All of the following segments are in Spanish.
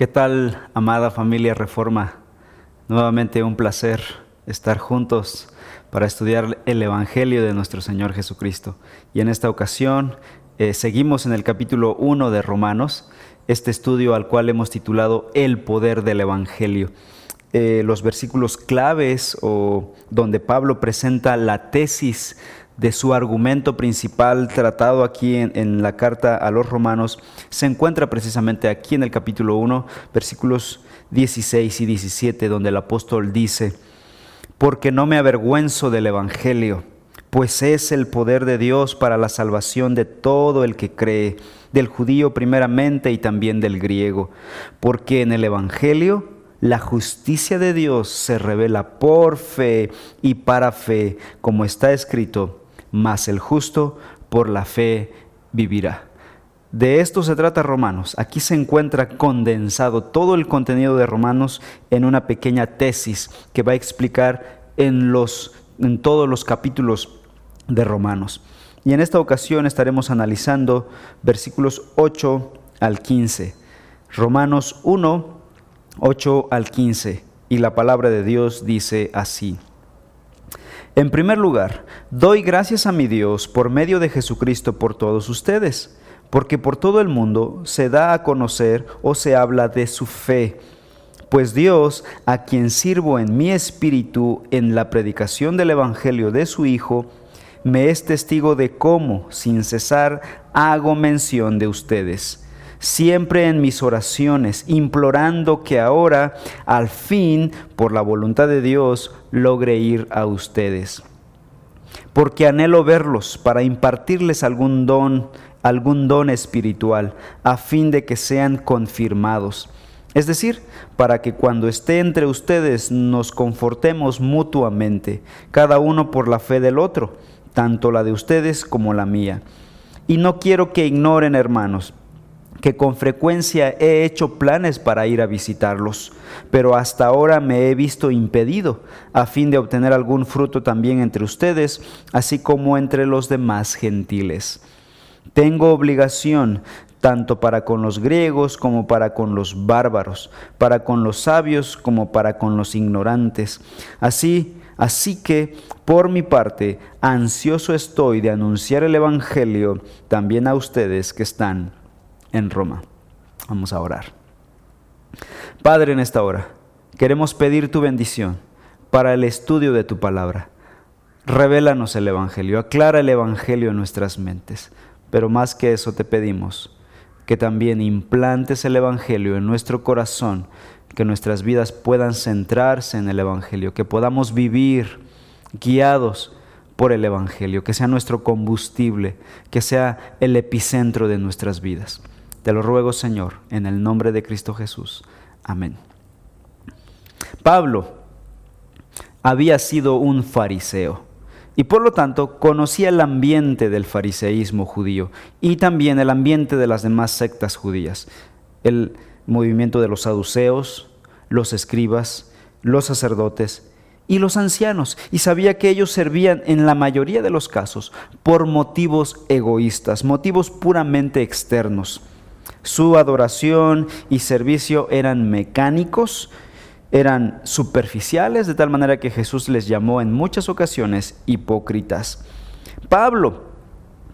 ¿Qué tal, amada familia Reforma? Nuevamente un placer estar juntos para estudiar el Evangelio de nuestro Señor Jesucristo. Y en esta ocasión eh, seguimos en el capítulo 1 de Romanos, este estudio al cual hemos titulado El poder del Evangelio. Eh, los versículos claves o donde Pablo presenta la tesis de su argumento principal tratado aquí en, la carta a los romanos se encuentra precisamente aquí en el capítulo 1, versículos 16 y 17, donde el apóstol dice, porque no me avergüenzo del Evangelio, pues es el poder de Dios para la salvación de todo el que cree, del judío primeramente y también del griego, porque en el Evangelio la justicia de Dios se revela por fe y para fe, como está escrito, mas el justo por la fe vivirá. De esto se trata Romanos. Aquí se encuentra condensado todo el contenido de Romanos en una pequeña tesis que va a explicar en, los, en todos los capítulos de Romanos. Y en esta ocasión estaremos analizando versículos 8 al 15. Romanos 1, 8 al 15. Y la palabra de Dios dice así. En primer lugar, doy gracias a mi Dios por medio de Jesucristo por todos ustedes, porque por todo el mundo se da a conocer o se habla de su fe. Pues Dios, a quien sirvo en mi espíritu en la predicación del Evangelio de su Hijo, me es testigo de cómo, sin cesar, hago mención de ustedes siempre en mis oraciones, implorando que ahora, al fin, por la voluntad de Dios, logre ir a ustedes. Porque anhelo verlos para impartirles algún don, algún don espiritual, a fin de que sean confirmados. Es decir, para que cuando esté entre ustedes nos confortemos mutuamente, cada uno por la fe del otro, tanto la de ustedes como la mía. Y no quiero que ignoren, hermanos, que con frecuencia he hecho planes para ir a visitarlos, pero hasta ahora me he visto impedido a fin de obtener algún fruto también entre ustedes, así como entre los demás gentiles. Tengo obligación tanto para con los griegos como para con los bárbaros, para con los sabios como para con los ignorantes. Así, así que, por mi parte, ansioso estoy de anunciar el Evangelio también a ustedes que están en Roma. Vamos a orar. Padre, en esta hora queremos pedir tu bendición para el estudio de tu palabra. Revélanos el Evangelio, aclara el Evangelio en nuestras mentes, pero más que eso te pedimos que también implantes el Evangelio en nuestro corazón, que nuestras vidas puedan centrarse en el Evangelio, que podamos vivir guiados por el Evangelio, que sea nuestro combustible, que sea el epicentro de nuestras vidas. Te lo ruego, Señor, en el nombre de Cristo Jesús. Amén. Pablo había sido un fariseo y por lo tanto conocía el ambiente del fariseísmo judío y también el ambiente de las demás sectas judías, el movimiento de los saduceos, los escribas, los sacerdotes y los ancianos, y sabía que ellos servían en la mayoría de los casos por motivos egoístas, motivos puramente externos. Su adoración y servicio eran mecánicos, eran superficiales, de tal manera que Jesús les llamó en muchas ocasiones hipócritas. Pablo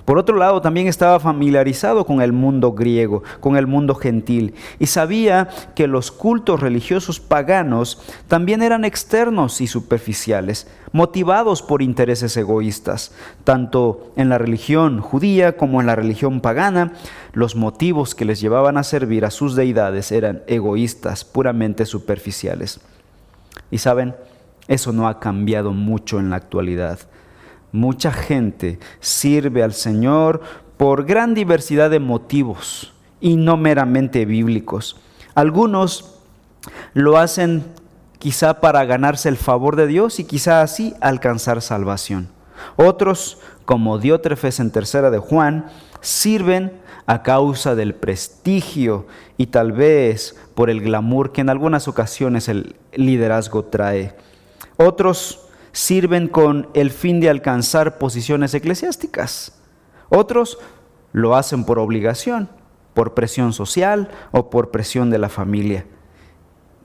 por otro lado, también estaba familiarizado con el mundo griego, con el mundo gentil, y sabía que los cultos religiosos paganos también eran externos y superficiales, motivados por intereses egoístas. Tanto en la religión judía como en la religión pagana, los motivos que les llevaban a servir a sus deidades eran egoístas, puramente superficiales. Y saben, eso no ha cambiado mucho en la actualidad. Mucha gente sirve al Señor por gran diversidad de motivos y no meramente bíblicos. Algunos lo hacen quizá para ganarse el favor de Dios y quizá así alcanzar salvación. Otros, como Diótrefes en tercera de Juan, sirven a causa del prestigio y tal vez por el glamour que en algunas ocasiones el liderazgo trae. Otros sirven con el fin de alcanzar posiciones eclesiásticas. Otros lo hacen por obligación, por presión social o por presión de la familia.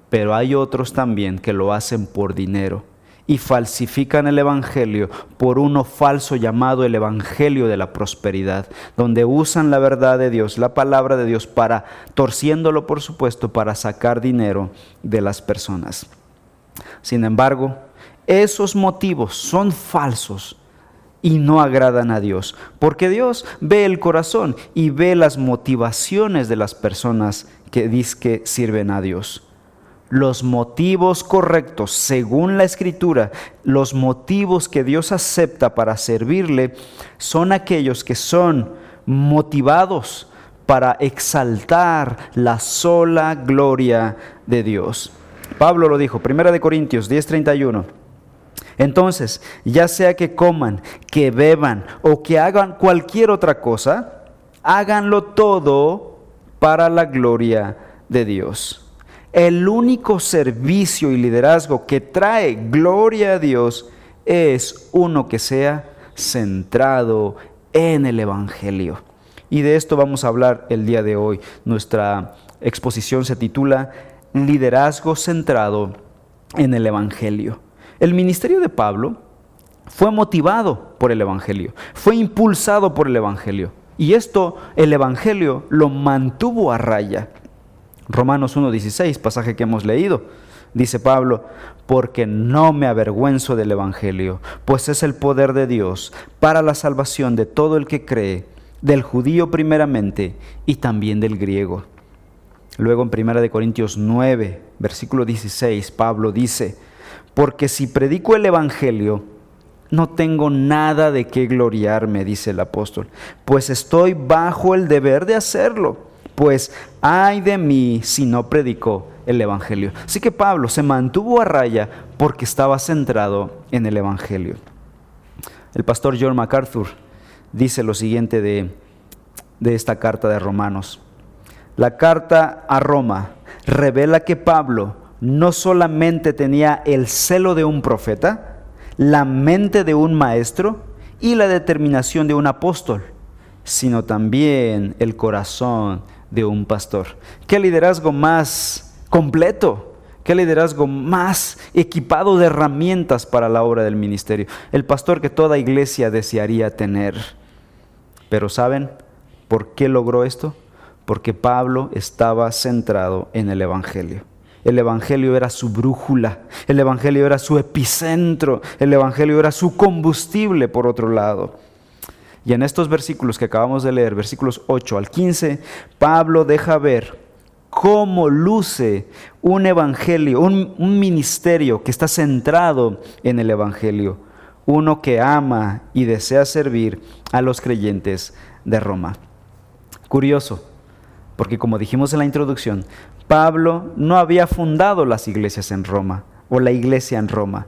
Pero hay otros también que lo hacen por dinero y falsifican el Evangelio por uno falso llamado el Evangelio de la prosperidad, donde usan la verdad de Dios, la palabra de Dios, para, torciéndolo por supuesto, para sacar dinero de las personas. Sin embargo, esos motivos son falsos y no agradan a Dios, porque Dios ve el corazón y ve las motivaciones de las personas que que sirven a Dios los motivos correctos, según la escritura, los motivos que Dios acepta para servirle, son aquellos que son motivados para exaltar la sola gloria de Dios. Pablo lo dijo, 1 de Corintios 10:31. Entonces, ya sea que coman, que beban o que hagan cualquier otra cosa, háganlo todo para la gloria de Dios. El único servicio y liderazgo que trae gloria a Dios es uno que sea centrado en el Evangelio. Y de esto vamos a hablar el día de hoy. Nuestra exposición se titula Liderazgo centrado en el Evangelio. El ministerio de Pablo fue motivado por el Evangelio, fue impulsado por el Evangelio. Y esto, el Evangelio lo mantuvo a raya. Romanos 1.16, pasaje que hemos leído. Dice Pablo, porque no me avergüenzo del Evangelio, pues es el poder de Dios para la salvación de todo el que cree, del judío primeramente y también del griego. Luego en 1 Corintios 9, versículo 16, Pablo dice, porque si predico el Evangelio, no tengo nada de qué gloriarme, dice el apóstol, pues estoy bajo el deber de hacerlo pues ay de mí si no predicó el Evangelio. Así que Pablo se mantuvo a raya porque estaba centrado en el Evangelio. El pastor John MacArthur dice lo siguiente de, de esta carta de Romanos. La carta a Roma revela que Pablo no solamente tenía el celo de un profeta, la mente de un maestro y la determinación de un apóstol, sino también el corazón de un pastor. ¿Qué liderazgo más completo? ¿Qué liderazgo más equipado de herramientas para la obra del ministerio? El pastor que toda iglesia desearía tener. Pero ¿saben por qué logró esto? Porque Pablo estaba centrado en el Evangelio. El Evangelio era su brújula, el Evangelio era su epicentro, el Evangelio era su combustible por otro lado. Y en estos versículos que acabamos de leer, versículos 8 al 15, Pablo deja ver cómo luce un evangelio, un, ministerio que está centrado en el evangelio, uno que ama y desea servir a los creyentes de Roma. Curioso, porque como dijimos en la introducción, Pablo no había fundado las iglesias en Roma o la iglesia en Roma.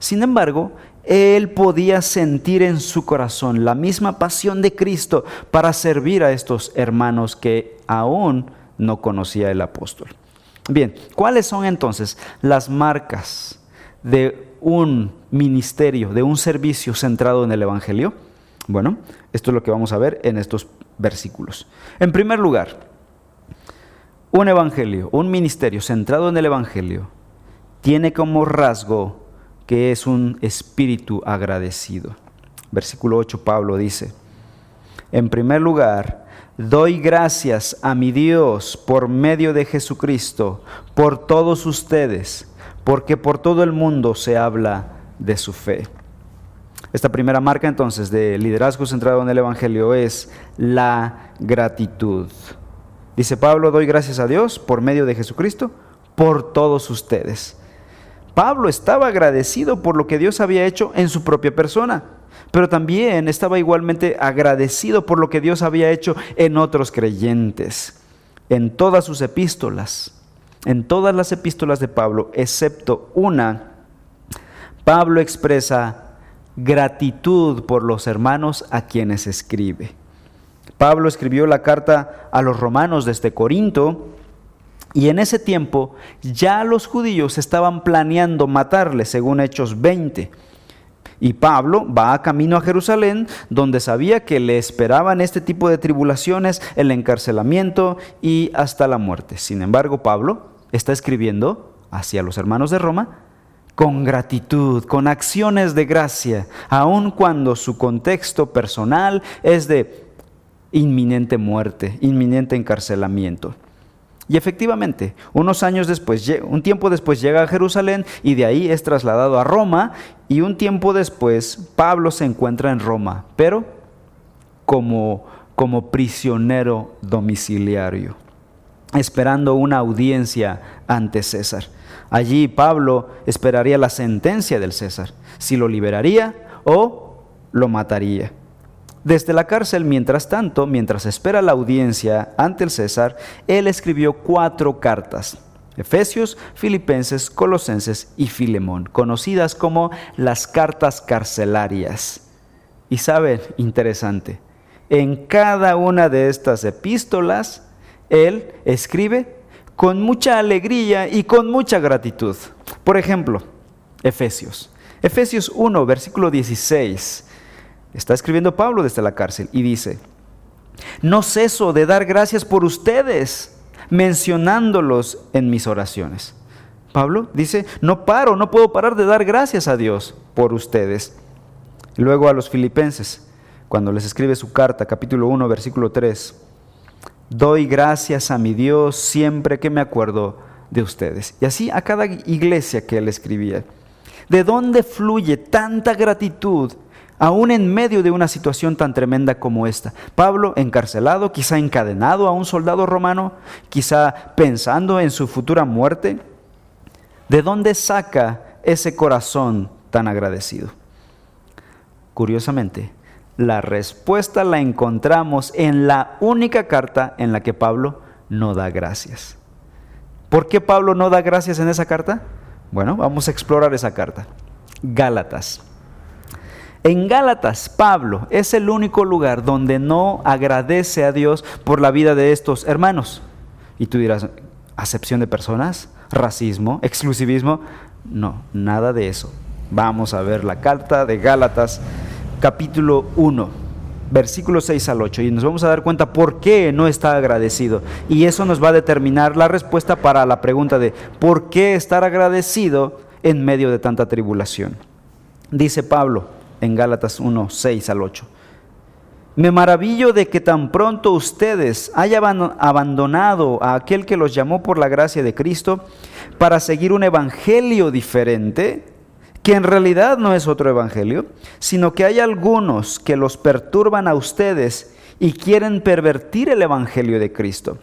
Sin embargo, él podía sentir en su corazón la misma pasión de Cristo para servir a estos hermanos que aún no conocía el apóstol. Bien, ¿cuáles son entonces las marcas de un ministerio, de un servicio centrado en el Evangelio? Bueno, esto es lo que vamos a ver en estos versículos. En primer lugar, un evangelio, un ministerio centrado en el Evangelio, tiene como rasgo que es un espíritu agradecido. Versículo 8 Pablo dice, en primer lugar, doy gracias a mi Dios por medio de Jesucristo, por todos ustedes, porque por todo el mundo se habla de su fe. Esta primera marca entonces de liderazgo centrado en el Evangelio es la gratitud. Dice Pablo, doy gracias a Dios por medio de Jesucristo, por todos ustedes. Pablo estaba agradecido por lo que Dios había hecho en su propia persona, pero también estaba igualmente agradecido por lo que Dios había hecho en otros creyentes, en todas sus epístolas, en todas las epístolas de Pablo, excepto una, Pablo expresa gratitud por los hermanos a quienes escribe. Pablo escribió la carta a los romanos desde Corinto, y en ese tiempo ya los judíos estaban planeando matarle, según Hechos 20. Y Pablo va a camino a Jerusalén, donde sabía que le esperaban este tipo de tribulaciones, el encarcelamiento y hasta la muerte. Sin embargo, Pablo está escribiendo hacia los hermanos de Roma con gratitud, con acciones de gracia, aun cuando su contexto personal es de inminente muerte, inminente encarcelamiento. Y efectivamente, unos años después, un tiempo después llega a Jerusalén y de ahí es trasladado a Roma y un tiempo después Pablo se encuentra en Roma, pero como, como prisionero domiciliario, esperando una audiencia ante César. Allí Pablo esperaría la sentencia del César, si lo liberaría o lo mataría. Desde la cárcel, mientras tanto, mientras espera la audiencia ante el César, él escribió cuatro cartas. Efesios, Filipenses, Colosenses y Filemón, conocidas como las cartas carcelarias. Y saben, interesante, en cada una de estas epístolas, él escribe con mucha alegría y con mucha gratitud. Por ejemplo, Efesios. Efesios 1, versículo 16 Está escribiendo Pablo desde la cárcel y dice, no ceso de dar gracias por ustedes, mencionándolos en mis oraciones. Pablo dice, no paro, no puedo parar de dar gracias a Dios por ustedes. Luego a los filipenses, cuando les escribe su carta, capítulo 1, versículo 3, doy gracias a mi Dios siempre que me acuerdo de ustedes. Y así a cada iglesia que él escribía. ¿De dónde fluye tanta gratitud aún en medio de una situación tan tremenda como esta. Pablo encarcelado, quizá encadenado a un soldado romano, quizá pensando en su futura muerte. ¿De dónde saca ese corazón tan agradecido? Curiosamente, la respuesta la encontramos en la única carta en la que Pablo no da gracias. ¿Por qué Pablo no da gracias en esa carta? Bueno, vamos a explorar esa carta. Gálatas. En Gálatas, Pablo es el único lugar donde no agradece a Dios por la vida de estos hermanos. Y tú dirás, ¿acepción de personas? ¿Racismo? ¿Exclusivismo? No, nada de eso. Vamos a ver la carta de Gálatas, capítulo 1, versículo 6 al 8, y nos vamos a dar cuenta por qué no está agradecido. Y eso nos va a determinar la respuesta para la pregunta de ¿por qué estar agradecido en medio de tanta tribulación? Dice Pablo, en Gálatas 1, 6 al 8. Me maravillo de que tan pronto ustedes hayan abandonado a aquel que los llamó por la gracia de Cristo para seguir un evangelio diferente, que en realidad no es otro evangelio, sino que hay algunos que los perturban a ustedes y quieren pervertir el evangelio de Cristo.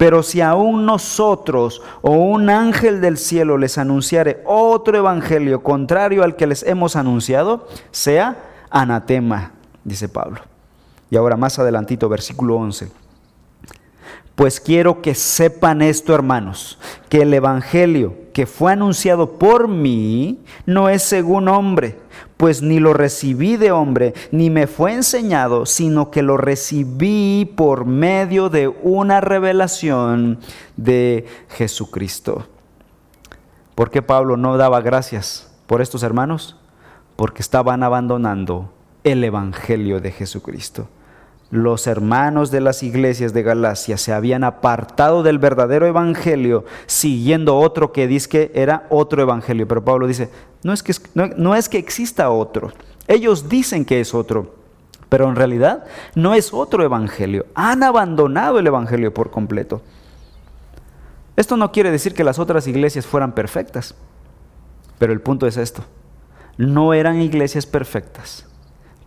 Pero si aún nosotros o un ángel del cielo les anunciare otro evangelio contrario al que les hemos anunciado, sea anatema, dice Pablo. Y ahora más adelantito, versículo 11. Pues quiero que sepan esto, hermanos, que el Evangelio que fue anunciado por mí no es según hombre, pues ni lo recibí de hombre, ni me fue enseñado, sino que lo recibí por medio de una revelación de Jesucristo. ¿Por qué Pablo no daba gracias por estos hermanos? Porque estaban abandonando el Evangelio de Jesucristo los hermanos de las iglesias de Galacia se habían apartado del verdadero evangelio siguiendo otro que dice que era otro evangelio. Pero Pablo dice, no es que, no, es que exista otro. Ellos dicen que es otro, pero en realidad no es otro evangelio. Han abandonado el evangelio por completo. Esto no quiere decir que las otras iglesias fueran perfectas, pero el punto es esto. No eran iglesias perfectas,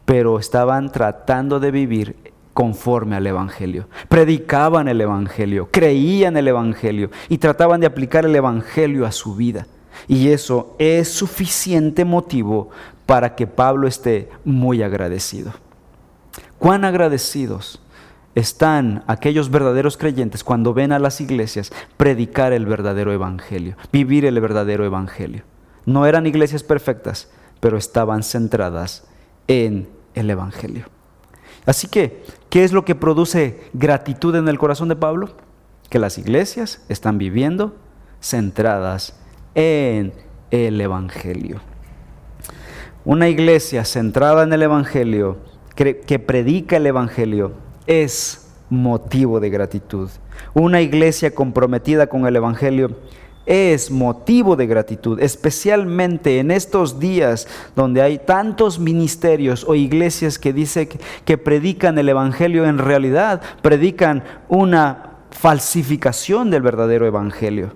pero estaban tratando de vivir conforme al Evangelio. Predicaban el Evangelio, creían el Evangelio y trataban de aplicar el Evangelio a su vida. Y eso es suficiente motivo para que Pablo esté muy agradecido. ¿Cuán agradecidos están aquellos verdaderos creyentes cuando ven a las iglesias predicar el verdadero Evangelio, vivir el verdadero Evangelio? No eran iglesias perfectas, pero estaban centradas en el Evangelio. Así que, ¿qué es lo que produce gratitud en el corazón de Pablo? Que las iglesias están viviendo centradas en el Evangelio. Una iglesia centrada en el Evangelio, que, predica el Evangelio, es motivo de gratitud. Una iglesia comprometida con el Evangelio es motivo de gratitud, especialmente en estos días donde hay tantos ministerios o iglesias que dicen que predican el Evangelio, en realidad predican una falsificación del verdadero Evangelio.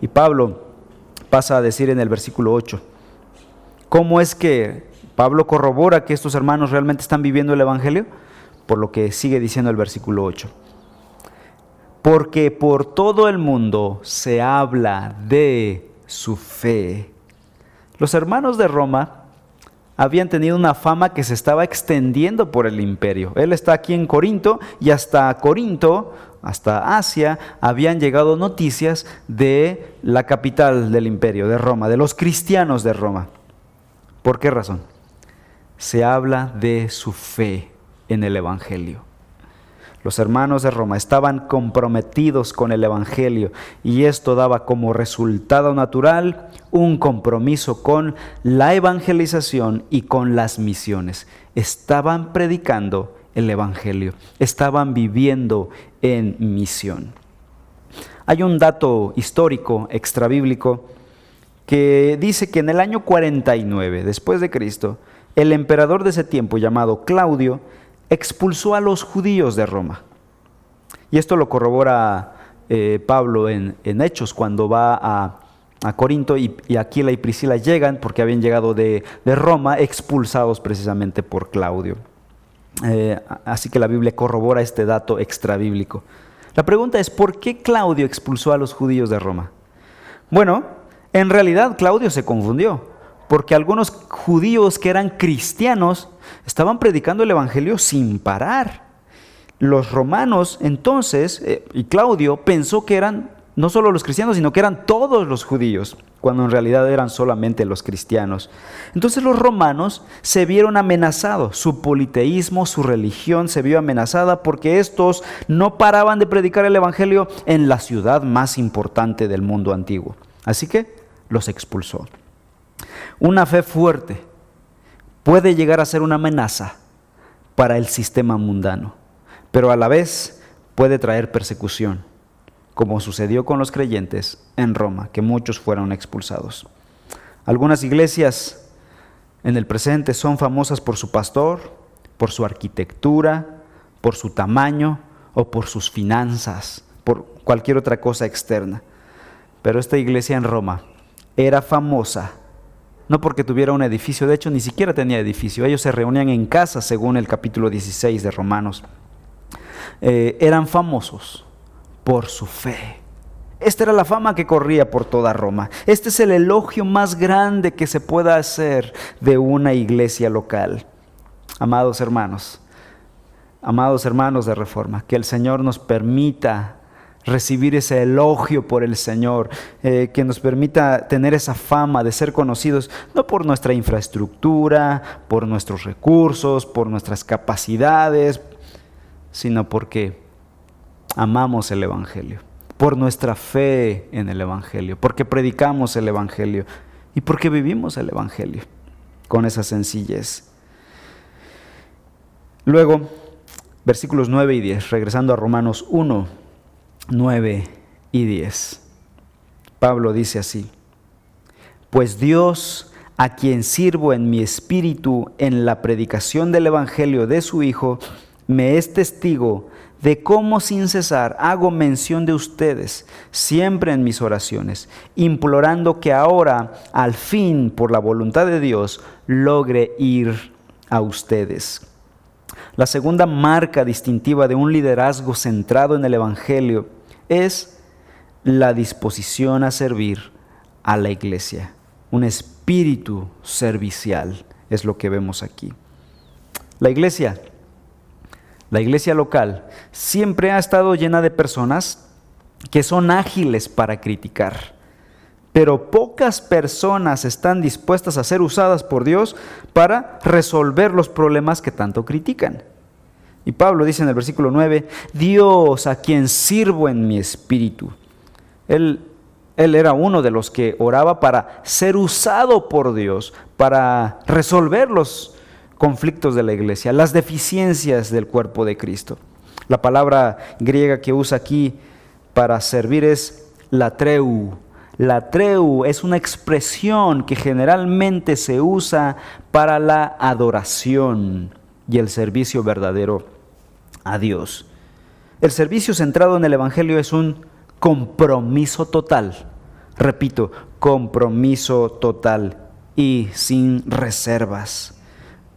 Y Pablo pasa a decir en el versículo 8, ¿cómo es que Pablo corrobora que estos hermanos realmente están viviendo el Evangelio? Por lo que sigue diciendo el versículo 8 porque por todo el mundo se habla de su fe. Los hermanos de Roma habían tenido una fama que se estaba extendiendo por el imperio. Él está aquí en Corinto y hasta Corinto, hasta Asia, habían llegado noticias de la capital del imperio, de Roma, de los cristianos de Roma. ¿Por qué razón? Se habla de su fe en el Evangelio. Los hermanos de Roma estaban comprometidos con el Evangelio y esto daba como resultado natural un compromiso con la evangelización y con las misiones. Estaban predicando el Evangelio, estaban viviendo en misión. Hay un dato histórico extrabíblico que dice que en el año 49 después de Cristo, el emperador de ese tiempo llamado Claudio expulsó a los judíos de Roma. Y esto lo corrobora eh, Pablo en, Hechos, cuando va a, Corinto y, Aquila y Priscila llegan, porque habían llegado de, Roma, expulsados precisamente por Claudio. Eh, así que la Biblia corrobora este dato extrabíblico. La pregunta es, ¿por qué Claudio expulsó a los judíos de Roma? Bueno, en realidad Claudio se confundió, porque algunos judíos que eran cristianos estaban predicando el Evangelio sin parar. Los romanos entonces, eh, y Claudio pensó que eran no solo los cristianos, sino que eran todos los judíos, cuando en realidad eran solamente los cristianos. Entonces los romanos se vieron amenazados, su politeísmo, su religión se vio amenazada porque estos no paraban de predicar el Evangelio en la ciudad más importante del mundo antiguo. Así que los expulsó. Una fe fuerte puede llegar a ser una amenaza para el sistema mundano, pero a la vez puede traer persecución, como sucedió con los creyentes en Roma, que muchos fueron expulsados. Algunas iglesias en el presente son famosas por su pastor, por su arquitectura, por su tamaño o por sus finanzas, por cualquier otra cosa externa. Pero esta iglesia en Roma era famosa no porque tuviera un edificio, de hecho ni siquiera tenía edificio, ellos se reunían en casa según el capítulo 16 de Romanos. Eh, eran famosos por su fe. Esta era la fama que corría por toda Roma. Este es el elogio más grande que se pueda hacer de una iglesia local. Amados hermanos, amados hermanos de Reforma, que el Señor nos permita recibir ese elogio por el Señor, eh, que nos permita tener esa fama de ser conocidos, no por nuestra infraestructura, por nuestros recursos, por nuestras capacidades, sino porque amamos el Evangelio, por nuestra fe en el Evangelio, porque predicamos el Evangelio y porque vivimos el Evangelio con esa sencillez. Luego, versículos 9 y 10, regresando a Romanos 1, 9 y 10. Pablo dice así, pues Dios, a quien sirvo en mi espíritu en la predicación del Evangelio de su Hijo, me es testigo de cómo sin cesar hago mención de ustedes siempre en mis oraciones, implorando que ahora, al fin, por la voluntad de Dios, logre ir a ustedes. La segunda marca distintiva de un liderazgo centrado en el Evangelio es la disposición a servir a la iglesia. Un espíritu servicial es lo que vemos aquí. La iglesia, la iglesia local, siempre ha estado llena de personas que son ágiles para criticar, pero pocas personas están dispuestas a ser usadas por Dios para resolver los problemas que tanto critican. Y Pablo dice en el versículo 9, Dios a quien sirvo en mi espíritu. Él Él era uno de los que oraba para ser usado por Dios, para resolver los conflictos de la iglesia, las deficiencias del cuerpo de Cristo. La palabra griega que usa aquí para servir es latreu. Latreu es una expresión que generalmente se usa para la adoración y el servicio verdadero a Dios. El servicio centrado en el Evangelio es un compromiso total. Repito, compromiso total y sin reservas.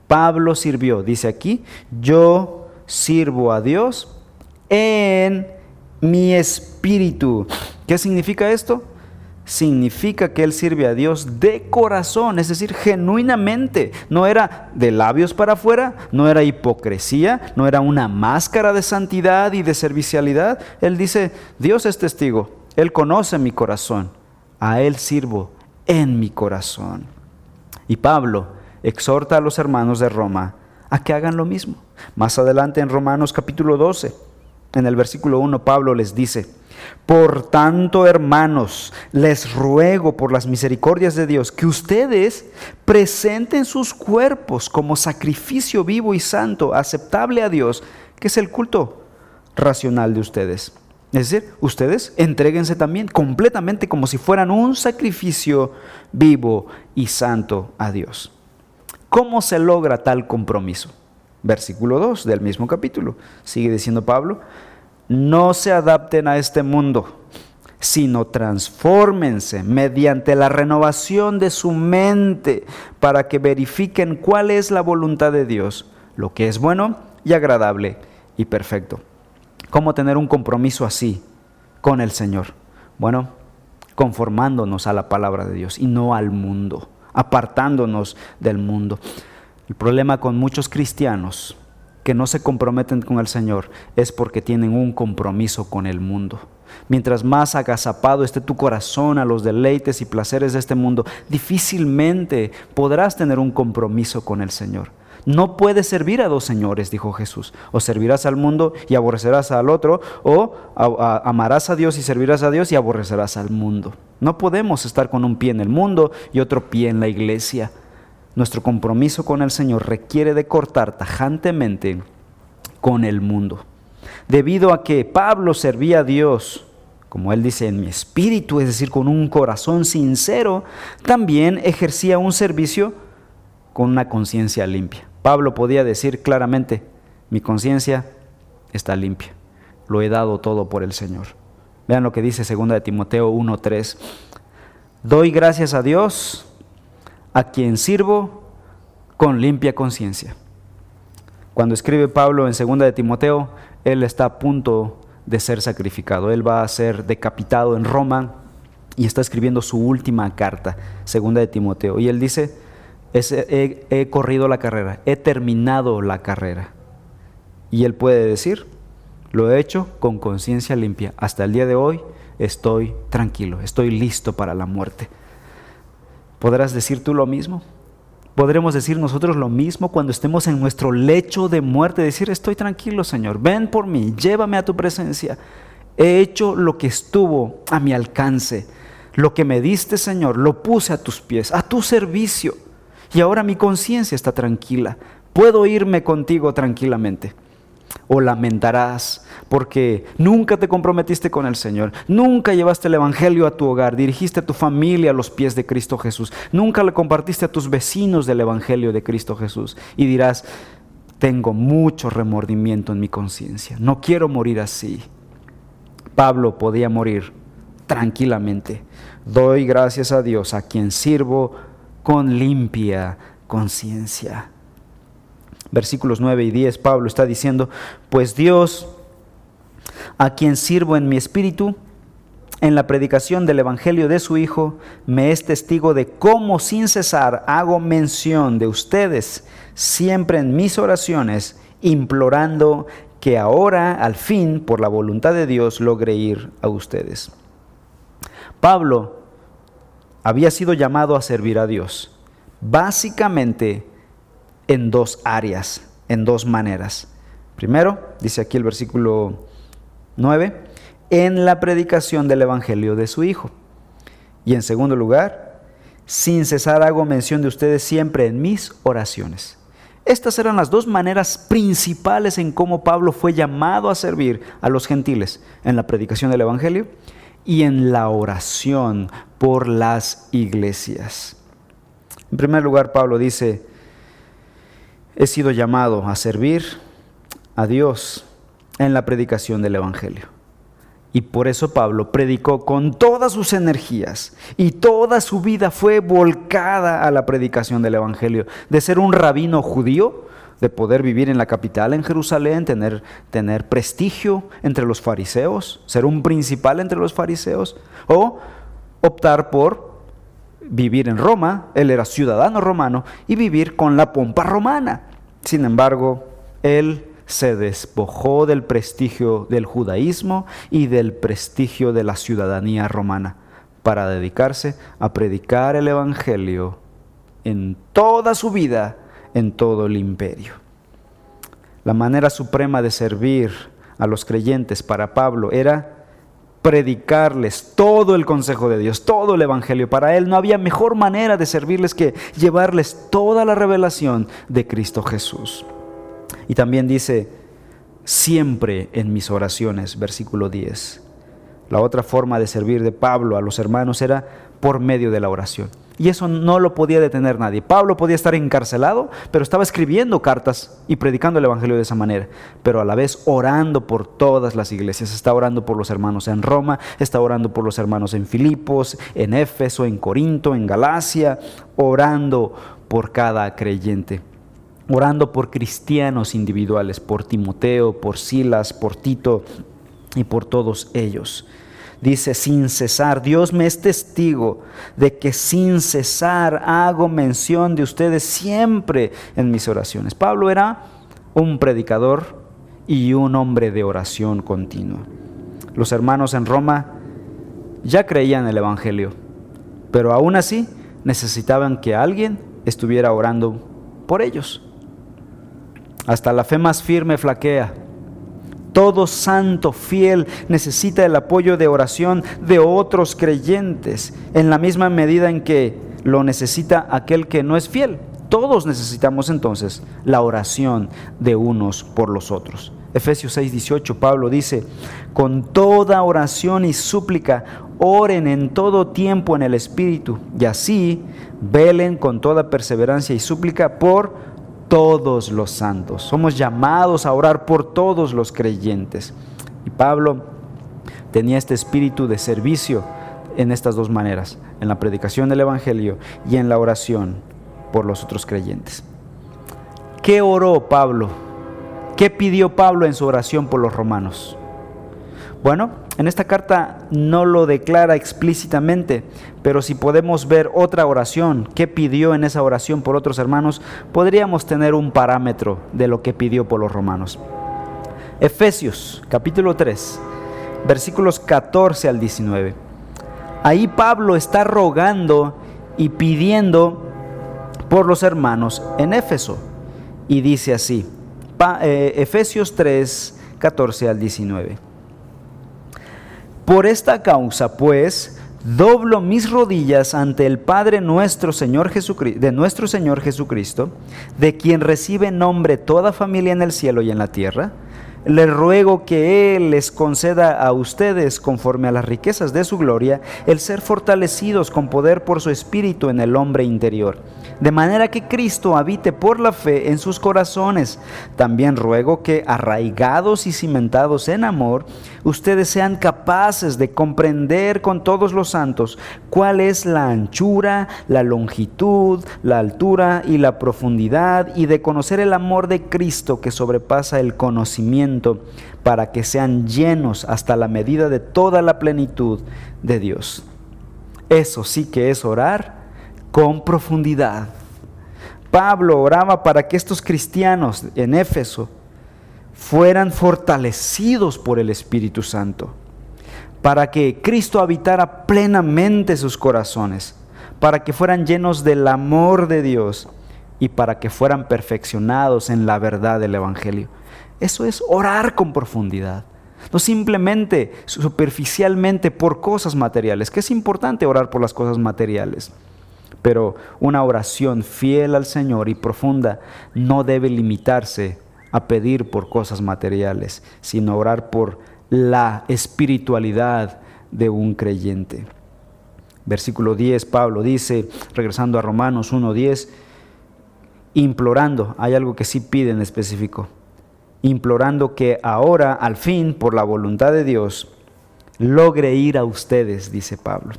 Pablo sirvió, dice aquí, yo sirvo a Dios en mi espíritu. ¿Qué significa esto? Significa que él sirve a Dios de corazón, es decir, genuinamente. No era de labios para afuera, no era hipocresía, no era una máscara de santidad y de servicialidad. Él dice, Dios es testigo, Él conoce mi corazón, a Él sirvo en mi corazón. Y Pablo exhorta a los hermanos de Roma a que hagan lo mismo. Más adelante en Romanos capítulo 12, en el versículo 1, Pablo les dice, por tanto, hermanos, les ruego por las misericordias de Dios que ustedes presenten sus cuerpos como sacrificio vivo y santo, aceptable a Dios, que es el culto racional de ustedes. Es decir, ustedes entréguense también completamente como si fueran un sacrificio vivo y santo a Dios. ¿Cómo se logra tal compromiso? Versículo 2 del mismo capítulo. Sigue diciendo Pablo, no se adapten a este mundo, sino transfórmense mediante la renovación de su mente para que verifiquen cuál es la voluntad de Dios, lo que es bueno y agradable y perfecto. ¿Cómo tener un compromiso así con el Señor? Bueno, conformándonos a la palabra de Dios y no al mundo, apartándonos del mundo. El problema con muchos cristianos que no se comprometen con el Señor es porque tienen un compromiso con el mundo. Mientras más agazapado esté tu corazón a los deleites y placeres de este mundo, difícilmente podrás tener un compromiso con el Señor. No puedes servir a dos señores, dijo Jesús. O servirás al mundo y aborrecerás al otro, o amarás a Dios y servirás a Dios y aborrecerás al mundo. No podemos estar con un pie en el mundo y otro pie en la iglesia. Nuestro compromiso con el Señor requiere de cortar tajantemente con el mundo. Debido a que Pablo servía a Dios, como él dice, en mi espíritu, es decir, con un corazón sincero, también ejercía un servicio con una conciencia limpia. Pablo podía decir claramente, mi conciencia está limpia, lo he dado todo por el Señor. Vean lo que dice 2 de Timoteo 1:3. Doy gracias a Dios a quien sirvo con limpia conciencia. Cuando escribe Pablo en 2 de Timoteo, él está a punto de ser sacrificado. Él va a ser decapitado en Roma y está escribiendo su última carta, 2 de Timoteo. Y él dice, he, he corrido la carrera, he terminado la carrera. Y él puede decir, lo he hecho con conciencia limpia. Hasta el día de hoy estoy tranquilo, estoy listo para la muerte. ¿Podrás decir tú lo mismo? ¿Podremos decir nosotros lo mismo cuando estemos en nuestro lecho de muerte? Decir, estoy tranquilo, Señor, ven por mí, llévame a tu presencia. He hecho lo que estuvo a mi alcance. Lo que me diste, Señor, lo puse a tus pies, a tu servicio. Y ahora mi conciencia está tranquila. Puedo irme contigo tranquilamente o lamentarás porque nunca te comprometiste con el Señor, nunca llevaste el Evangelio a tu hogar, dirigiste a tu familia a los pies de Cristo Jesús, nunca le compartiste a tus vecinos del Evangelio de Cristo Jesús y dirás, tengo mucho remordimiento en mi conciencia, no quiero morir así. Pablo podía morir tranquilamente. Doy gracias a Dios a quien sirvo con limpia conciencia versículos 9 y 10, Pablo está diciendo, pues Dios, a quien sirvo en mi espíritu, en la predicación del Evangelio de su Hijo, me es testigo de cómo sin cesar hago mención de ustedes siempre en mis oraciones, implorando que ahora, al fin, por la voluntad de Dios, logre ir a ustedes. Pablo había sido llamado a servir a Dios. Básicamente, en dos áreas, en dos maneras. Primero, dice aquí el versículo 9, en la predicación del Evangelio de su Hijo. Y en segundo lugar, sin cesar hago mención de ustedes siempre en mis oraciones. Estas eran las dos maneras principales en cómo Pablo fue llamado a servir a los gentiles, en la predicación del Evangelio y en la oración por las iglesias. En primer lugar, Pablo dice, he sido llamado a servir a Dios en la predicación del Evangelio. Y por eso Pablo predicó con todas sus energías y toda su vida fue volcada a la predicación del Evangelio. De ser un rabino judío, de poder vivir en la capital, en Jerusalén, tener, tener prestigio entre los fariseos, ser un principal entre los fariseos, o optar por vivir en Roma, él era ciudadano romano, y vivir con la pompa romana. Sin embargo, él se despojó del prestigio del judaísmo y del prestigio de la ciudadanía romana para dedicarse a predicar el Evangelio en toda su vida, en todo el imperio. La manera suprema de servir a los creyentes para Pablo era predicarles todo el consejo de Dios, todo el Evangelio. Para él no había mejor manera de servirles que llevarles toda la revelación de Cristo Jesús. Y también dice, siempre en mis oraciones, versículo 10. La otra forma de servir de Pablo a los hermanos era por medio de la oración. Y eso no lo podía detener nadie. Pablo podía estar encarcelado, pero estaba escribiendo cartas y predicando el Evangelio de esa manera, pero a la vez orando por todas las iglesias. Está orando por los hermanos en Roma, está orando por los hermanos en Filipos, en Éfeso, en Corinto, en Galacia, orando por cada creyente orando por cristianos individuales, por Timoteo, por Silas, por Tito y por todos ellos. Dice, sin cesar, Dios me es testigo de que sin cesar hago mención de ustedes siempre en mis oraciones. Pablo era un predicador y un hombre de oración continua. Los hermanos en Roma ya creían el Evangelio, pero aún así necesitaban que alguien estuviera orando por ellos. Hasta la fe más firme flaquea. Todo santo fiel necesita el apoyo de oración de otros creyentes, en la misma medida en que lo necesita aquel que no es fiel. Todos necesitamos entonces la oración de unos por los otros. Efesios 6:18, Pablo dice, con toda oración y súplica, oren en todo tiempo en el Espíritu, y así velen con toda perseverancia y súplica por todos los santos. Somos llamados a orar por todos los creyentes. Y Pablo tenía este espíritu de servicio en estas dos maneras, en la predicación del Evangelio y en la oración por los otros creyentes. ¿Qué oró Pablo? ¿Qué pidió Pablo en su oración por los romanos? Bueno, en esta carta no lo declara explícitamente, pero si podemos ver otra oración, qué pidió en esa oración por otros hermanos, podríamos tener un parámetro de lo que pidió por los romanos. Efesios capítulo 3, versículos 14 al 19. Ahí Pablo está rogando y pidiendo por los hermanos en Éfeso. Y dice así, eh, Efesios 3, 14 al 19. Por esta causa, pues, doblo mis rodillas ante el Padre nuestro Señor de nuestro Señor Jesucristo, de quien recibe nombre toda familia en el cielo y en la tierra. Le ruego que Él les conceda a ustedes, conforme a las riquezas de su gloria, el ser fortalecidos con poder por su espíritu en el hombre interior de manera que Cristo habite por la fe en sus corazones. También ruego que, arraigados y cimentados en amor, ustedes sean capaces de comprender con todos los santos cuál es la anchura, la longitud, la altura y la profundidad, y de conocer el amor de Cristo que sobrepasa el conocimiento, para que sean llenos hasta la medida de toda la plenitud de Dios. Eso sí que es orar con profundidad. Pablo oraba para que estos cristianos en Éfeso fueran fortalecidos por el Espíritu Santo, para que Cristo habitara plenamente sus corazones, para que fueran llenos del amor de Dios y para que fueran perfeccionados en la verdad del Evangelio. Eso es orar con profundidad. no simplemente superficialmente por cosas materiales, que es importante orar por las cosas materiales, pero una oración fiel al Señor y profunda no debe limitarse a pedir por cosas materiales, sino orar por la espiritualidad de un creyente. Versículo 10, Pablo dice, regresando a Romanos 1.10, implorando, hay algo que sí pide en específico, implorando que ahora, al fin, por la voluntad de Dios, logre ir a ustedes, dice Pablo.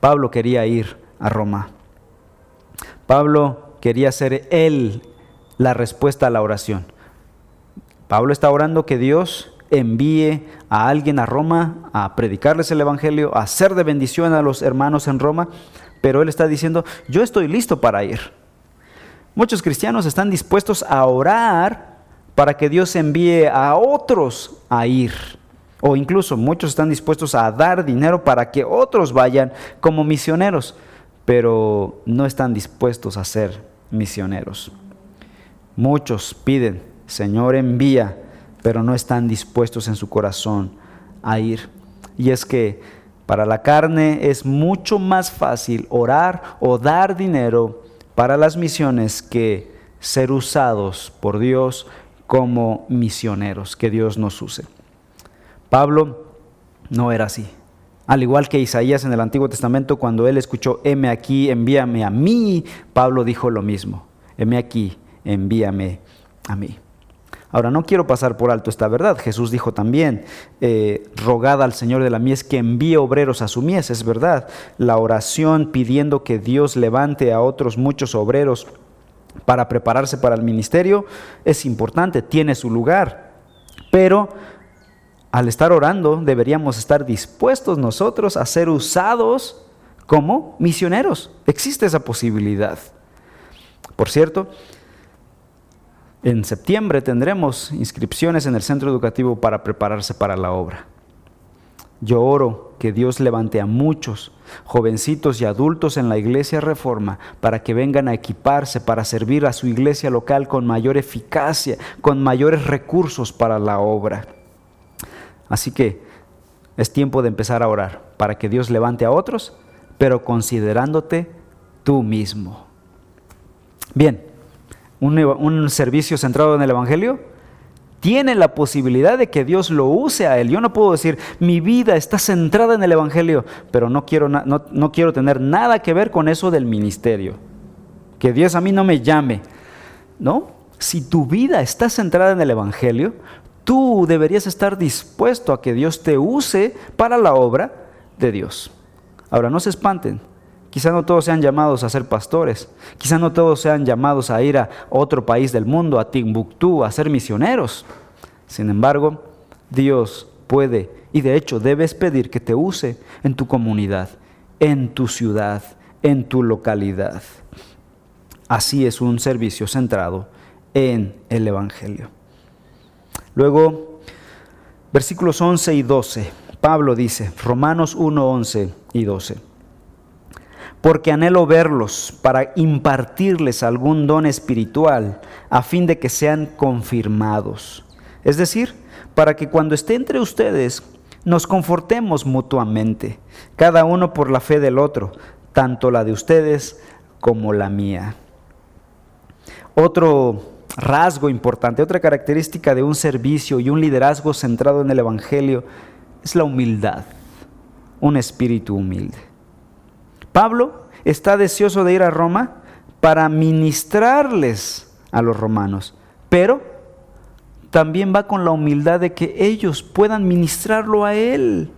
Pablo quería ir a Roma. Pablo quería ser él la respuesta a la oración. Pablo está orando que Dios envíe a alguien a Roma a predicarles el Evangelio, a hacer de bendición a los hermanos en Roma, pero él está diciendo, yo estoy listo para ir. Muchos cristianos están dispuestos a orar para que Dios envíe a otros a ir. O incluso muchos están dispuestos a dar dinero para que otros vayan como misioneros, pero no están dispuestos a ser misioneros. Muchos piden, Señor envía, pero no están dispuestos en su corazón a ir. Y es que para la carne es mucho más fácil orar o dar dinero para las misiones que ser usados por Dios como misioneros, que Dios nos use. Pablo no era así. Al igual que Isaías en el Antiguo Testamento, cuando él escuchó, heme aquí, envíame a mí, Pablo dijo lo mismo, heme aquí, envíame a mí. Ahora, no quiero pasar por alto esta verdad. Jesús dijo también, eh, rogad al Señor de la mies que envíe obreros a su mies. Es verdad, la oración pidiendo que Dios levante a otros muchos obreros para prepararse para el ministerio es importante, tiene su lugar. Pero al estar orando deberíamos estar dispuestos nosotros a ser usados como misioneros. Existe esa posibilidad. Por cierto, en septiembre tendremos inscripciones en el centro educativo para prepararse para la obra. Yo oro que Dios levante a muchos jovencitos y adultos en la iglesia Reforma para que vengan a equiparse para servir a su iglesia local con mayor eficacia, con mayores recursos para la obra. Así que es tiempo de empezar a orar para que Dios levante a otros, pero considerándote tú mismo. Bien un, servicio centrado en el Evangelio, tiene la posibilidad de que Dios lo use a él. Yo no puedo decir, mi vida está centrada en el Evangelio, pero no quiero, no, no quiero tener nada que ver con eso del ministerio. Que Dios a mí no me llame. ¿No? Si tu vida está centrada en el Evangelio, tú deberías estar dispuesto a que Dios te use para la obra de Dios. Ahora, no se espanten. Quizá no todos sean llamados a ser pastores. Quizá no todos sean llamados a ir a otro país del mundo, a Timbuktu, a ser misioneros. Sin embargo, Dios puede y de hecho debes pedir que te use en tu comunidad, en tu ciudad, en tu localidad. Así es un servicio centrado en el Evangelio. Luego, versículos 11 y 12, Pablo dice, Romanos 1, 11 y 12 porque anhelo verlos para impartirles algún don espiritual a fin de que sean confirmados. Es decir, para que cuando esté entre ustedes nos confortemos mutuamente, cada uno por la fe del otro, tanto la de ustedes como la mía. Otro rasgo importante, otra característica de un servicio y un liderazgo centrado en el Evangelio es la humildad, un espíritu humilde. Pablo está deseoso de ir a Roma para ministrarles a los romanos, pero también va con la humildad de que ellos puedan ministrarlo a él.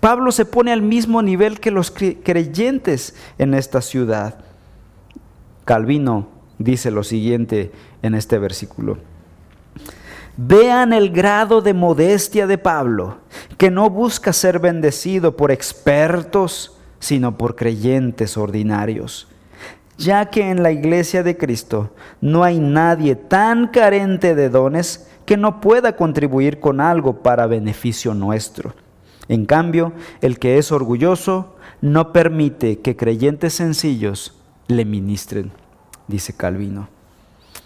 Pablo se pone al mismo nivel que los creyentes en esta ciudad. Calvino dice lo siguiente en este versículo. Vean el grado de modestia de Pablo, que no busca ser bendecido por expertos, sino por creyentes ordinarios, ya que en la iglesia de Cristo no hay nadie tan carente de dones que no pueda contribuir con algo para beneficio nuestro. En cambio, el que es orgulloso no permite que creyentes sencillos le ministren, dice Calvino.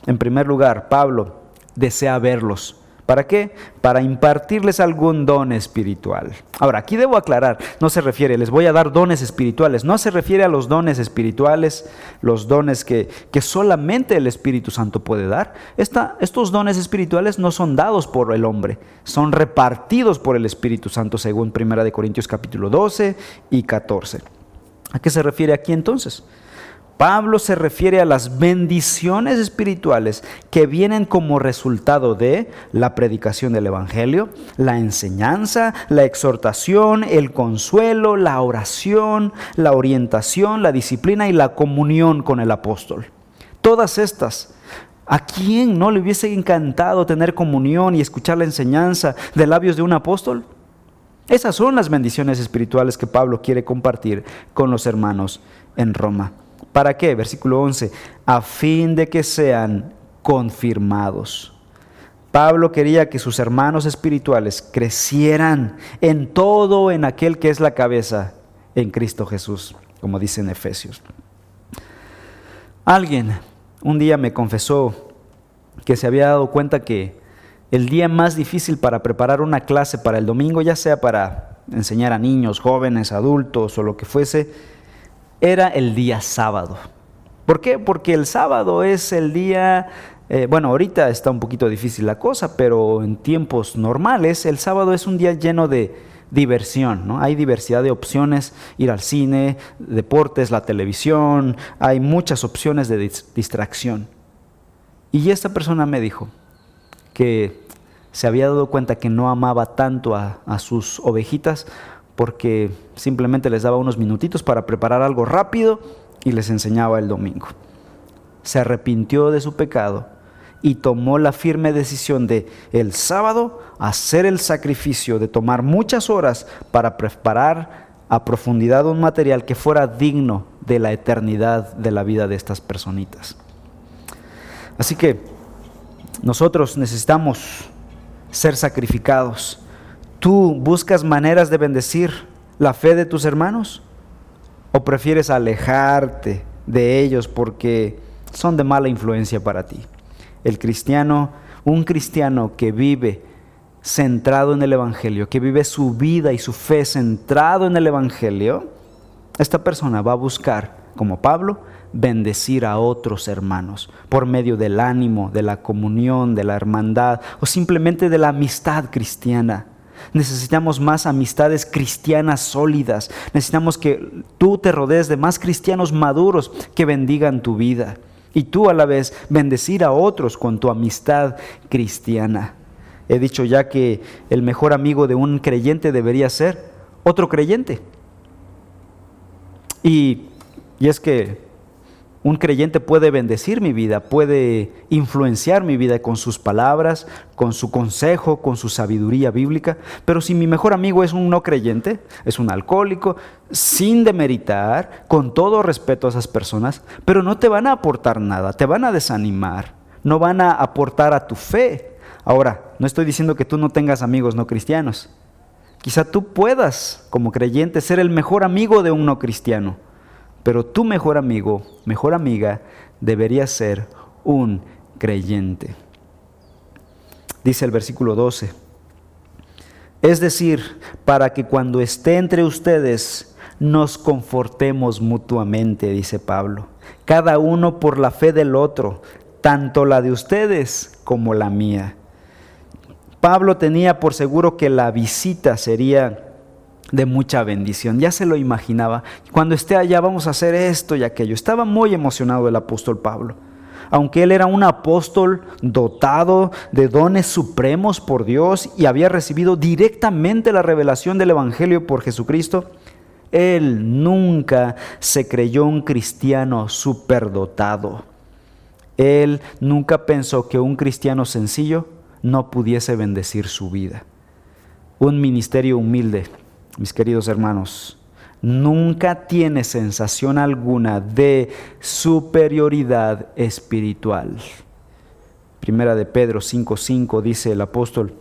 En primer lugar, Pablo desea verlos ¿Para qué? Para impartirles algún don espiritual. Ahora, aquí debo aclarar, no se refiere, les voy a dar dones espirituales, no se refiere a los dones espirituales, los dones que, que solamente el Espíritu Santo puede dar. estos dones espirituales no son dados por el hombre, son repartidos por el Espíritu Santo según 1 Corintios capítulo 12 y 14. ¿A qué se refiere aquí entonces? Pablo se refiere a las bendiciones espirituales que vienen como resultado de la predicación del Evangelio, la enseñanza, la exhortación, el consuelo, la oración, la orientación, la disciplina y la comunión con el apóstol. Todas estas ¿A quién no le hubiese encantado tener comunión y escuchar la enseñanza de labios de un apóstol? Esas son las bendiciones espirituales que Pablo quiere compartir con los hermanos en Roma. ¿Para qué? Versículo 11, a fin de que sean confirmados. Pablo quería que sus hermanos espirituales crecieran en todo en aquel que es la cabeza, en Cristo Jesús, como dice en Efesios. Alguien un día me confesó que se había dado cuenta que el día más difícil para preparar una clase para el domingo, ya sea para enseñar a niños, jóvenes, adultos o lo que fuese, era el día sábado. ¿Por qué? Porque el sábado es el día, eh, bueno, ahorita está un poquito difícil la cosa, pero en tiempos normales el sábado es un día lleno de diversión, ¿no? Hay diversidad de opciones, ir al cine, deportes, la televisión, hay muchas opciones de distracción. Y esta persona me dijo que se había dado cuenta que no amaba tanto a sus ovejitas porque simplemente les daba unos minutitos para preparar algo rápido y les enseñaba el domingo. Se arrepintió de su pecado y tomó la firme decisión de el sábado hacer el sacrificio de tomar muchas horas para preparar a profundidad un material que fuera digno de la eternidad de la vida de estas personitas. Así que nosotros necesitamos ser sacrificados ¿Tú buscas maneras de bendecir la fe de tus hermanos? ¿O prefieres alejarte de ellos porque son de mala influencia para ti? El cristiano, un cristiano que vive centrado en el Evangelio, que vive su vida y su fe centrado en el Evangelio, esta persona va a buscar, como Pablo, bendecir a otros hermanos por medio del ánimo, de la comunión, de la hermandad o simplemente de la amistad cristiana. Necesitamos más amistades cristianas sólidas. Necesitamos que tú te rodees de más cristianos maduros que bendigan tu vida. Y tú a la vez bendecir a otros con tu amistad cristiana. He dicho ya que el mejor amigo de un creyente debería ser otro creyente. Y, y es que un creyente puede bendecir mi vida, puede influenciar mi vida con sus palabras, con su consejo, con su sabiduría bíblica. Pero si mi mejor amigo es un no creyente, es un alcohólico, sin demeritar, con todo respeto a esas personas, pero no te van a aportar nada, te van a desanimar, no van a aportar a tu fe. Ahora, no estoy diciendo que tú no tengas amigos no cristianos. Quizá tú puedas, como creyente, ser el mejor amigo de un no cristiano pero tu mejor amigo, mejor amiga, debería ser un creyente. Dice el versículo 12. Es decir, para que cuando esté entre ustedes nos confortemos mutuamente, dice Pablo, cada uno por la fe del otro, tanto la de ustedes como la mía. Pablo tenía por seguro que la visita sería de mucha bendición. Ya se lo imaginaba. Cuando esté allá vamos a hacer esto y aquello. Estaba muy emocionado el apóstol Pablo. Aunque él era un apóstol dotado de dones supremos por Dios y había recibido directamente la revelación del Evangelio por Jesucristo, él nunca se creyó un cristiano superdotado. Él nunca pensó que un cristiano sencillo no pudiese bendecir su vida. Un ministerio humilde mis queridos hermanos, nunca tiene sensación alguna de superioridad espiritual. Primera de Pedro 5:5 dice el apóstol,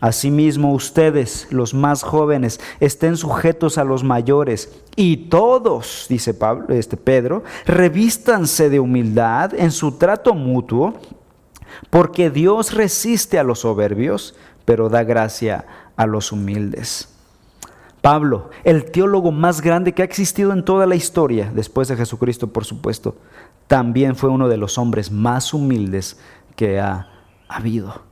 Asimismo ustedes, los más jóvenes, estén sujetos a los mayores y todos, dice Pablo, este Pedro, revístanse de humildad en su trato mutuo porque Dios resiste a los soberbios, pero da gracia a los humildes. Pablo, el teólogo más grande que ha existido en toda la historia, después de Jesucristo, por supuesto, también fue uno de los hombres más humildes que ha habido.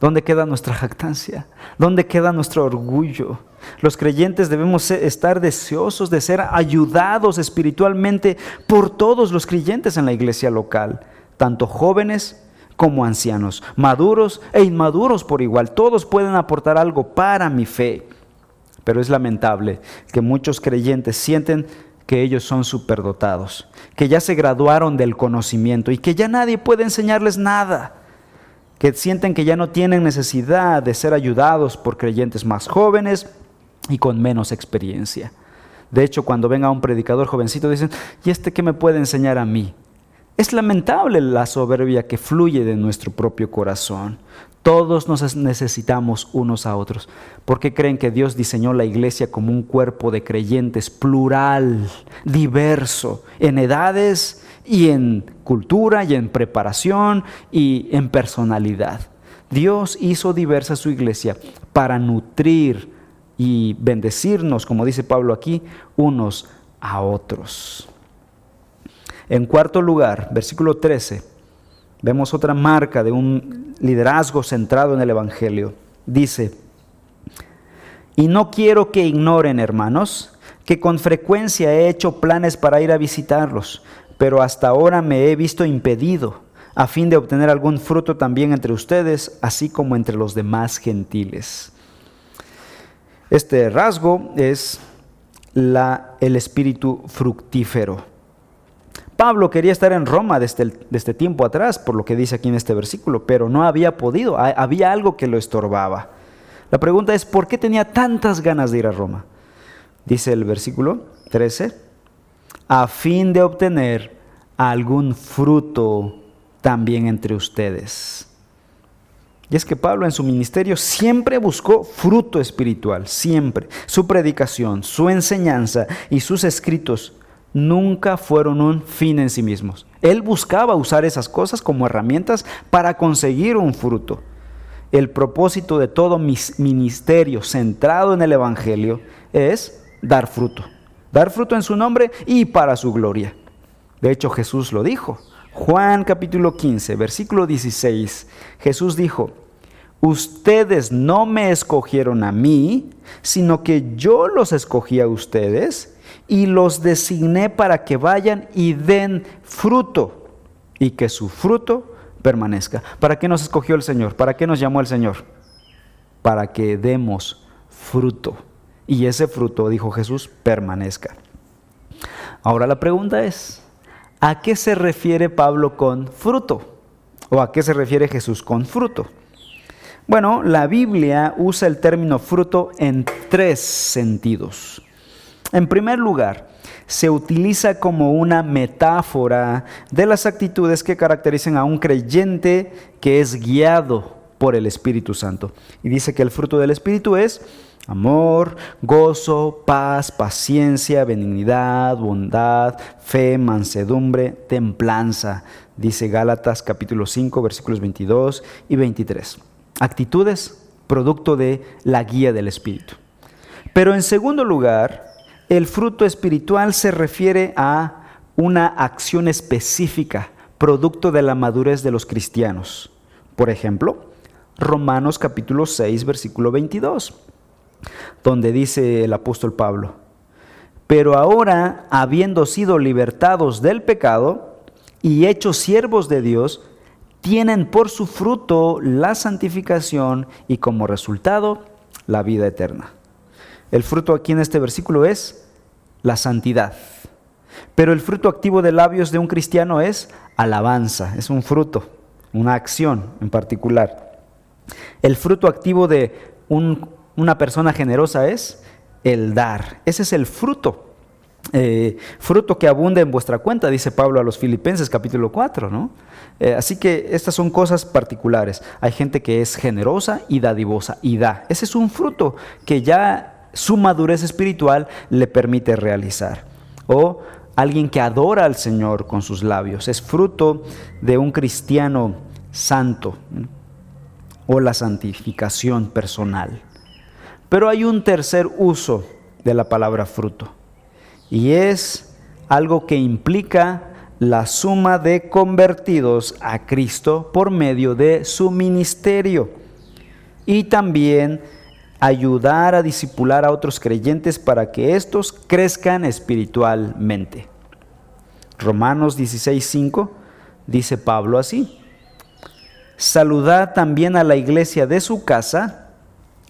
¿Dónde queda nuestra jactancia? ¿Dónde queda nuestro orgullo? Los creyentes debemos estar deseosos de ser ayudados espiritualmente por todos los creyentes en la iglesia local, tanto jóvenes como ancianos, maduros e inmaduros por igual. Todos pueden aportar algo para mi fe. Pero es lamentable que muchos creyentes sienten que ellos son superdotados, que ya se graduaron del conocimiento y que ya nadie puede enseñarles nada, que sienten que ya no tienen necesidad de ser ayudados por creyentes más jóvenes y con menos experiencia. De hecho, cuando venga un predicador jovencito, dicen, ¿y este qué me puede enseñar a mí? Es lamentable la soberbia que fluye de nuestro propio corazón. Todos nos necesitamos unos a otros. ¿Por qué creen que Dios diseñó la iglesia como un cuerpo de creyentes plural, diverso, en edades y en cultura y en preparación y en personalidad? Dios hizo diversa su iglesia para nutrir y bendecirnos, como dice Pablo aquí, unos a otros. En cuarto lugar, versículo 13, vemos otra marca de un liderazgo centrado en el Evangelio. Dice, y no quiero que ignoren, hermanos, que con frecuencia he hecho planes para ir a visitarlos, pero hasta ahora me he visto impedido, a fin de obtener algún fruto también entre ustedes, así como entre los demás gentiles. Este rasgo es la, el espíritu fructífero. Pablo quería estar en Roma desde, este tiempo atrás, por lo que dice aquí en este versículo, pero no había podido, había algo que lo estorbaba. La pregunta es, ¿por qué tenía tantas ganas de ir a Roma? Dice el versículo 13, a fin de obtener algún fruto también entre ustedes. Y es que Pablo en su ministerio siempre buscó fruto espiritual, siempre. Su predicación, su enseñanza y sus escritos nunca fueron un fin en sí mismos. Él buscaba usar esas cosas como herramientas para conseguir un fruto. El propósito de todo ministerio centrado en el Evangelio es dar fruto. Dar fruto en su nombre y para su gloria. De hecho, Jesús lo dijo. Juan capítulo 15, versículo 16. Jesús dijo, ustedes no me escogieron a mí, sino que yo los escogí a ustedes y los designé para que vayan y den fruto y que su fruto permanezca. ¿Para qué nos escogió el Señor? ¿Para qué nos llamó el Señor? Para que demos fruto. Y ese fruto, dijo Jesús, permanezca. Ahora la pregunta es, ¿a qué se refiere Pablo con fruto? ¿O a qué se refiere Jesús con fruto? Bueno, la Biblia usa el término fruto en tres sentidos. En primer lugar, se utiliza como una metáfora de las actitudes que caracterizan a un creyente que es guiado por el Espíritu Santo. Y dice que el fruto del Espíritu es amor, gozo, paz, paciencia, benignidad, bondad, fe, mansedumbre, templanza. Dice Gálatas capítulo 5 versículos 22 y 23. Actitudes producto de la guía del Espíritu. Pero en segundo lugar, el fruto espiritual se refiere a una acción específica, producto de la madurez de los cristianos. Por ejemplo, Romanos capítulo 6, versículo 22, donde dice el apóstol Pablo, pero ahora, habiendo sido libertados del pecado y hechos siervos de Dios, tienen por su fruto la santificación y como resultado la vida eterna. El fruto aquí en este versículo es la santidad. Pero el fruto activo de labios de un cristiano es alabanza, es un fruto, una acción en particular. El fruto activo de una persona generosa es el dar. Ese es el fruto. Eh, fruto que abunda en vuestra cuenta, dice Pablo a los Filipenses capítulo 4, ¿no? Eh, así que estas son cosas particulares. Hay gente que es generosa y dadivosa y da. Ese es un fruto que ya su madurez espiritual le permite realizar. O alguien que adora al Señor con sus labios. Es fruto de un cristiano santo o la santificación personal. Pero hay un tercer uso de la palabra fruto y es algo que implica la suma de convertidos a Cristo por medio de su ministerio y también ayudar a disipular a otros creyentes para que éstos crezcan espiritualmente. Romanos 16:5 dice Pablo así: Saludad también a la iglesia de su casa,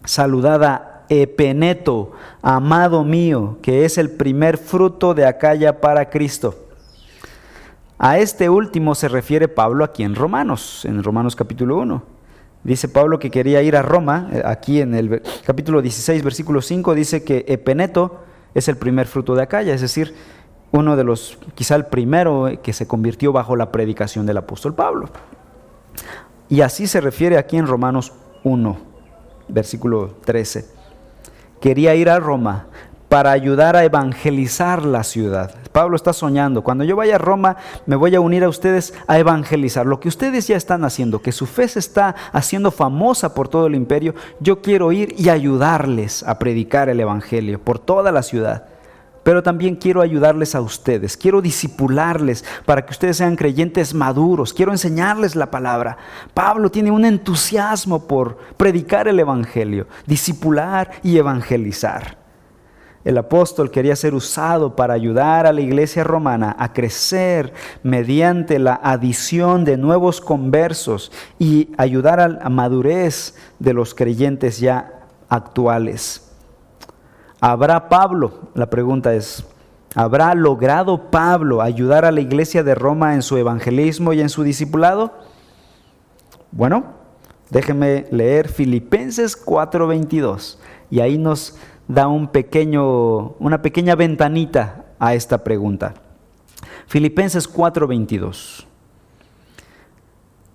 saludad a Epeneto, amado mío, que es el primer fruto de Acaya para Cristo. A este último se refiere Pablo aquí en Romanos, en Romanos capítulo 1. Dice Pablo que quería ir a Roma, eh, aquí en el capítulo 16, versículo 5, dice que Epeneto es el primer fruto de Acaya, es decir, uno de los, quizá el primero que se convirtió bajo la predicación del apóstol Pablo. Y así se refiere aquí en Romanos 1, versículo 13 quería ir a Roma para ayudar a evangelizar la ciudad. Pablo está soñando, cuando yo vaya a Roma me voy a unir a ustedes a evangelizar. Lo que ustedes ya están haciendo, que su fe se está haciendo famosa por todo el imperio, yo quiero ir y ayudarles a predicar el Evangelio por toda la ciudad pero también quiero ayudarles a ustedes, quiero disipularles para que ustedes sean creyentes maduros, quiero enseñarles la palabra. Pablo tiene un entusiasmo por predicar el Evangelio, disipular y evangelizar. El apóstol quería ser usado para ayudar a la iglesia romana a crecer mediante la adición de nuevos conversos y ayudar a la madurez de los creyentes ya actuales. ¿Habrá Pablo? La pregunta es, ¿habrá logrado Pablo ayudar a la iglesia de Roma en su evangelismo y en su discipulado? Bueno, déjenme leer Filipenses 4:22 y ahí nos da un pequeño, una pequeña ventanita a esta pregunta. Filipenses 4:22.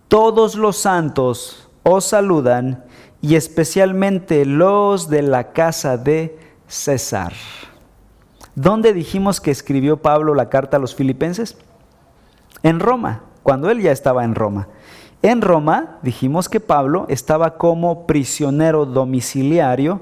Todos los santos os saludan y especialmente los de la casa de César. ¿Dónde dijimos que escribió Pablo la carta a los filipenses? En Roma, cuando él ya estaba en Roma. En Roma dijimos que Pablo estaba como prisionero domiciliario,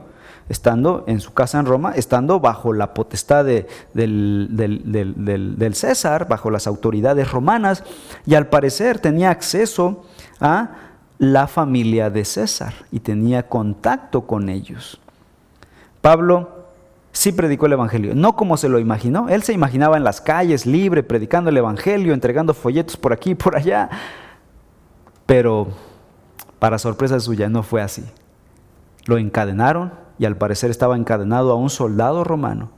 estando en su casa en Roma, estando bajo la potestad del, del César, bajo las autoridades romanas, y al parecer tenía acceso a la familia de César y tenía contacto con ellos. Pablo sí predicó el Evangelio, no como se lo imaginó. Él se imaginaba en las calles, libre, predicando el Evangelio, entregando folletos por aquí y por allá. Pero, para sorpresa suya, no fue así. Lo encadenaron y al parecer estaba encadenado a un soldado romano,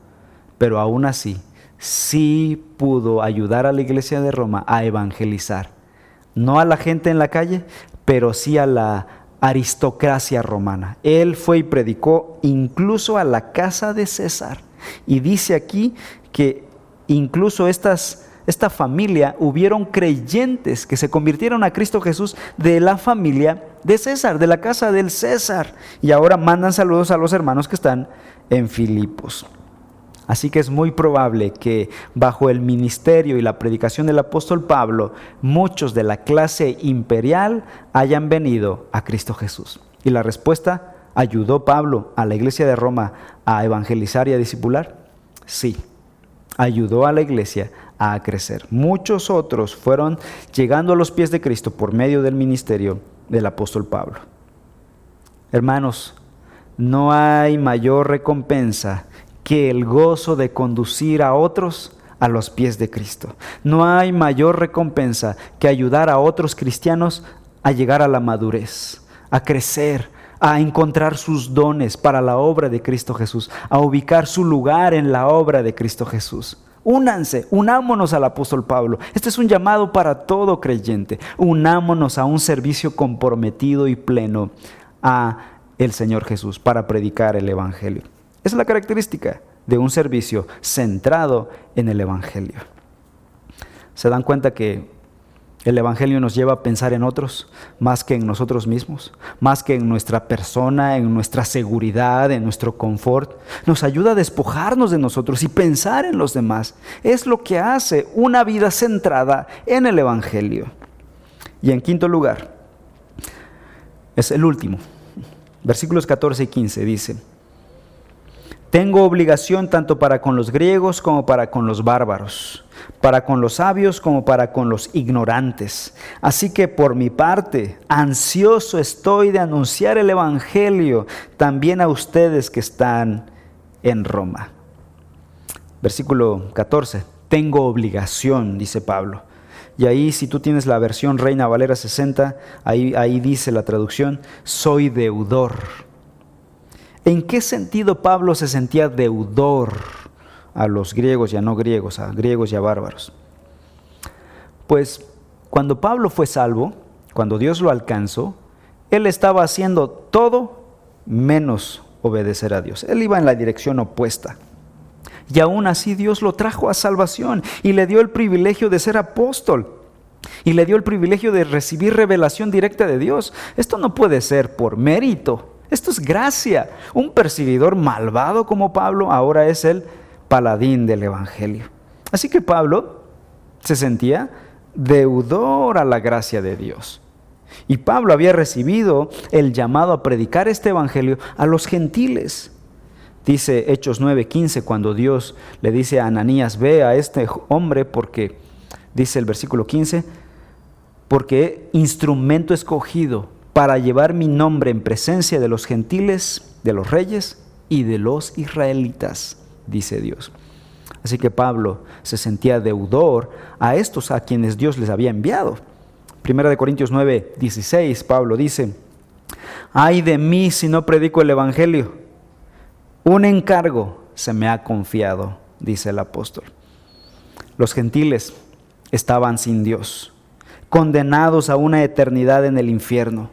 pero aún así sí pudo ayudar a la iglesia de Roma a evangelizar. No a la gente en la calle, pero sí a la aristocracia romana. Él fue y predicó incluso a la casa de César. Y dice aquí que incluso estas, esta familia hubieron creyentes que se convirtieron a Cristo Jesús de la familia de César, de la casa del César. Y ahora mandan saludos a los hermanos que están en Filipos. Así que es muy probable que bajo el ministerio y la predicación del apóstol Pablo, muchos de la clase imperial hayan venido a Cristo Jesús. Y la respuesta, ¿ayudó Pablo a la iglesia de Roma a evangelizar y a discipular? Sí, ayudó a la iglesia a crecer. Muchos otros fueron llegando a los pies de Cristo por medio del ministerio del apóstol Pablo. Hermanos, no hay mayor recompensa que el gozo de conducir a otros a los pies de Cristo. No hay mayor recompensa que ayudar a otros cristianos a llegar a la madurez, a crecer, a encontrar sus dones para la obra de Cristo Jesús, a ubicar su lugar en la obra de Cristo Jesús. Únanse, unámonos al apóstol Pablo. Este es un llamado para todo creyente. Unámonos a un servicio comprometido y pleno a el Señor Jesús para predicar el evangelio. Esa es la característica de un servicio centrado en el Evangelio. ¿Se dan cuenta que el Evangelio nos lleva a pensar en otros más que en nosotros mismos, más que en nuestra persona, en nuestra seguridad, en nuestro confort? Nos ayuda a despojarnos de nosotros y pensar en los demás. Es lo que hace una vida centrada en el Evangelio. Y en quinto lugar, es el último. Versículos 14 y 15 dice, tengo obligación tanto para con los griegos como para con los bárbaros, para con los sabios como para con los ignorantes. Así que por mi parte, ansioso estoy de anunciar el Evangelio también a ustedes que están en Roma. Versículo 14, tengo obligación, dice Pablo. Y ahí, si tú tienes la versión Reina Valera 60, ahí, ahí dice la traducción, soy deudor ¿En qué sentido Pablo se sentía deudor a los griegos y a no griegos, a griegos y a bárbaros? Pues cuando Pablo fue salvo, cuando Dios lo alcanzó, él estaba haciendo todo menos obedecer a Dios. Él iba en la dirección opuesta. Y aún así Dios lo trajo a salvación y le dio el privilegio de ser apóstol. Y le dio el privilegio de recibir revelación directa de Dios. Esto no puede ser por mérito. Esto es gracia. Un perseguidor malvado como Pablo ahora es el paladín del Evangelio. Así que Pablo se sentía deudor a la gracia de Dios. Y Pablo había recibido el llamado a predicar este Evangelio a los gentiles. Dice Hechos 9:15 cuando Dios le dice a Ananías, ve a este hombre porque, dice el versículo 15, porque instrumento escogido para llevar mi nombre en presencia de los gentiles, de los reyes y de los israelitas, dice Dios. Así que Pablo se sentía deudor a estos a quienes Dios les había enviado. Primera de Corintios 9, 16, Pablo dice, ay de mí si no predico el Evangelio. Un encargo se me ha confiado, dice el apóstol. Los gentiles estaban sin Dios, condenados a una eternidad en el infierno.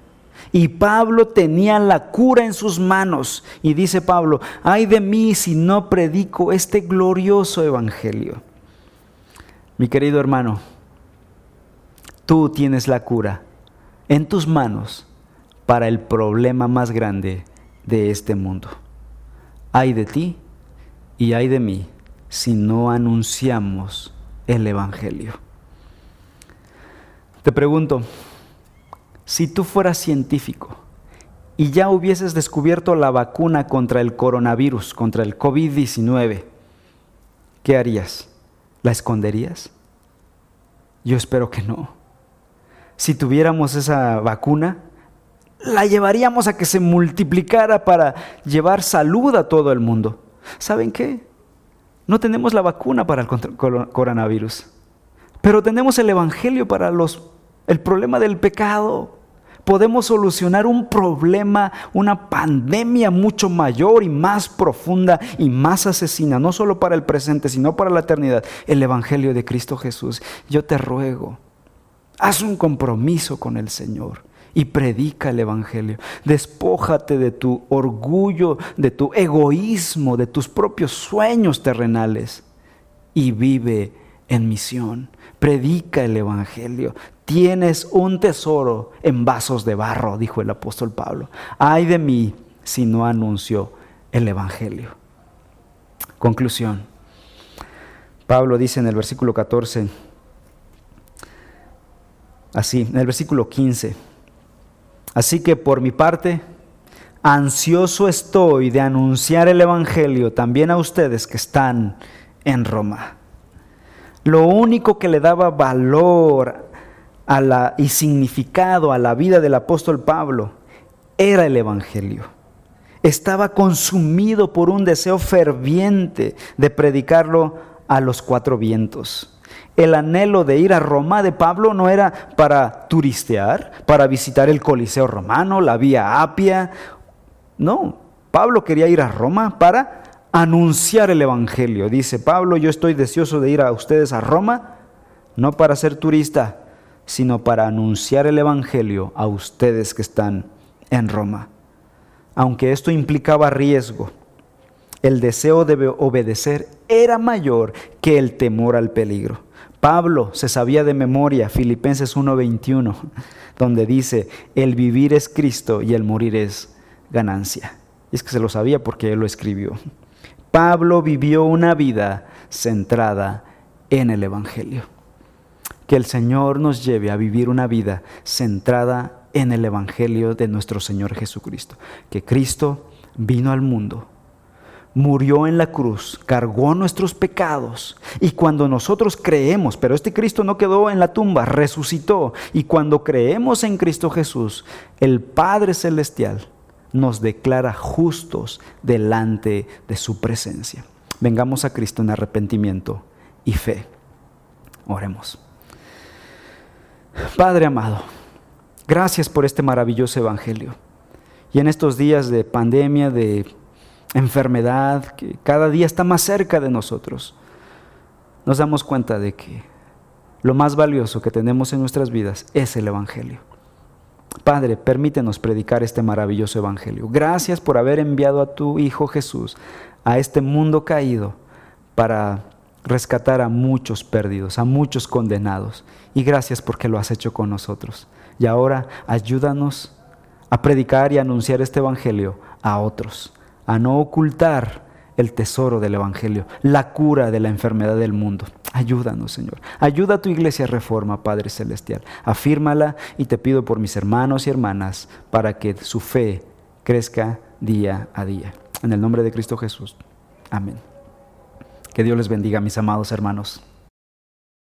Y Pablo tenía la cura en sus manos. Y dice Pablo, ay de mí si no predico este glorioso evangelio. Mi querido hermano, tú tienes la cura en tus manos para el problema más grande de este mundo. Ay de ti y ay de mí si no anunciamos el Evangelio. Te pregunto, si tú fueras científico y ya hubieses descubierto la vacuna contra el coronavirus, contra el COVID-19, ¿qué harías? ¿La esconderías? Yo espero que no. Si tuviéramos esa vacuna, la llevaríamos a que se multiplicara para llevar salud a todo el mundo. ¿Saben qué? No tenemos la vacuna para el coronavirus, pero tenemos el Evangelio para los el problema del pecado. Podemos solucionar un problema, una pandemia mucho mayor y más profunda y más asesina, no solo para el presente, sino para la eternidad, el Evangelio de Cristo Jesús. Yo te ruego, haz un compromiso con el Señor y predica el Evangelio. Despójate de tu orgullo, de tu egoísmo, de tus propios sueños terrenales y vive en misión. Predica el Evangelio. Tienes un tesoro en vasos de barro, dijo el apóstol Pablo. Ay de mí si no anuncio el Evangelio. Conclusión. Pablo dice en el versículo 14, así, en el versículo 15, así que por mi parte, ansioso estoy de anunciar el Evangelio también a ustedes que están en Roma. Lo único que le daba valor a la, y significado a la vida del apóstol Pablo era el Evangelio. Estaba consumido por un deseo ferviente de predicarlo a los cuatro vientos. El anhelo de ir a Roma de Pablo no era para turistear, para visitar el Coliseo romano, la Vía Apia. No, Pablo quería ir a Roma para anunciar el Evangelio. Dice Pablo, yo estoy deseoso de ir a ustedes a Roma, no para ser turista, sino para anunciar el Evangelio a ustedes que están en Roma. Aunque esto implicaba riesgo, el deseo de obedecer era mayor que el temor al peligro. Pablo se sabía de memoria Filipenses 1:21, donde dice, el vivir es Cristo y el morir es ganancia. Y es que se lo sabía porque él lo escribió. Pablo vivió una vida centrada en el Evangelio. Que el Señor nos lleve a vivir una vida centrada en el Evangelio de nuestro Señor Jesucristo, que Cristo vino al mundo murió en la cruz, cargó nuestros pecados. Y cuando nosotros creemos, pero este Cristo no quedó en la tumba, resucitó. Y cuando creemos en Cristo Jesús, el Padre Celestial nos declara justos delante de su presencia. Vengamos a Cristo en arrepentimiento y fe. Oremos. Padre amado, gracias por este maravilloso Evangelio. Y en estos días de pandemia, de enfermedad que cada día está más cerca de nosotros, nos damos cuenta de que lo más valioso que tenemos en nuestras vidas es el Evangelio. Padre, permítenos predicar este maravilloso Evangelio. Gracias por haber enviado a tu Hijo Jesús a este mundo caído para rescatar a muchos perdidos, a muchos condenados. Y gracias porque lo has hecho con nosotros. Y ahora ayúdanos a predicar y anunciar este Evangelio a otros a no ocultar el tesoro del Evangelio, la cura de la enfermedad del mundo. Ayúdanos, Señor. Ayuda a tu iglesia reforma, Padre Celestial. Afírmala y te pido por mis hermanos y hermanas para que su fe crezca día a día. En el nombre de Cristo Jesús. Amén. Que Dios les bendiga, mis amados hermanos.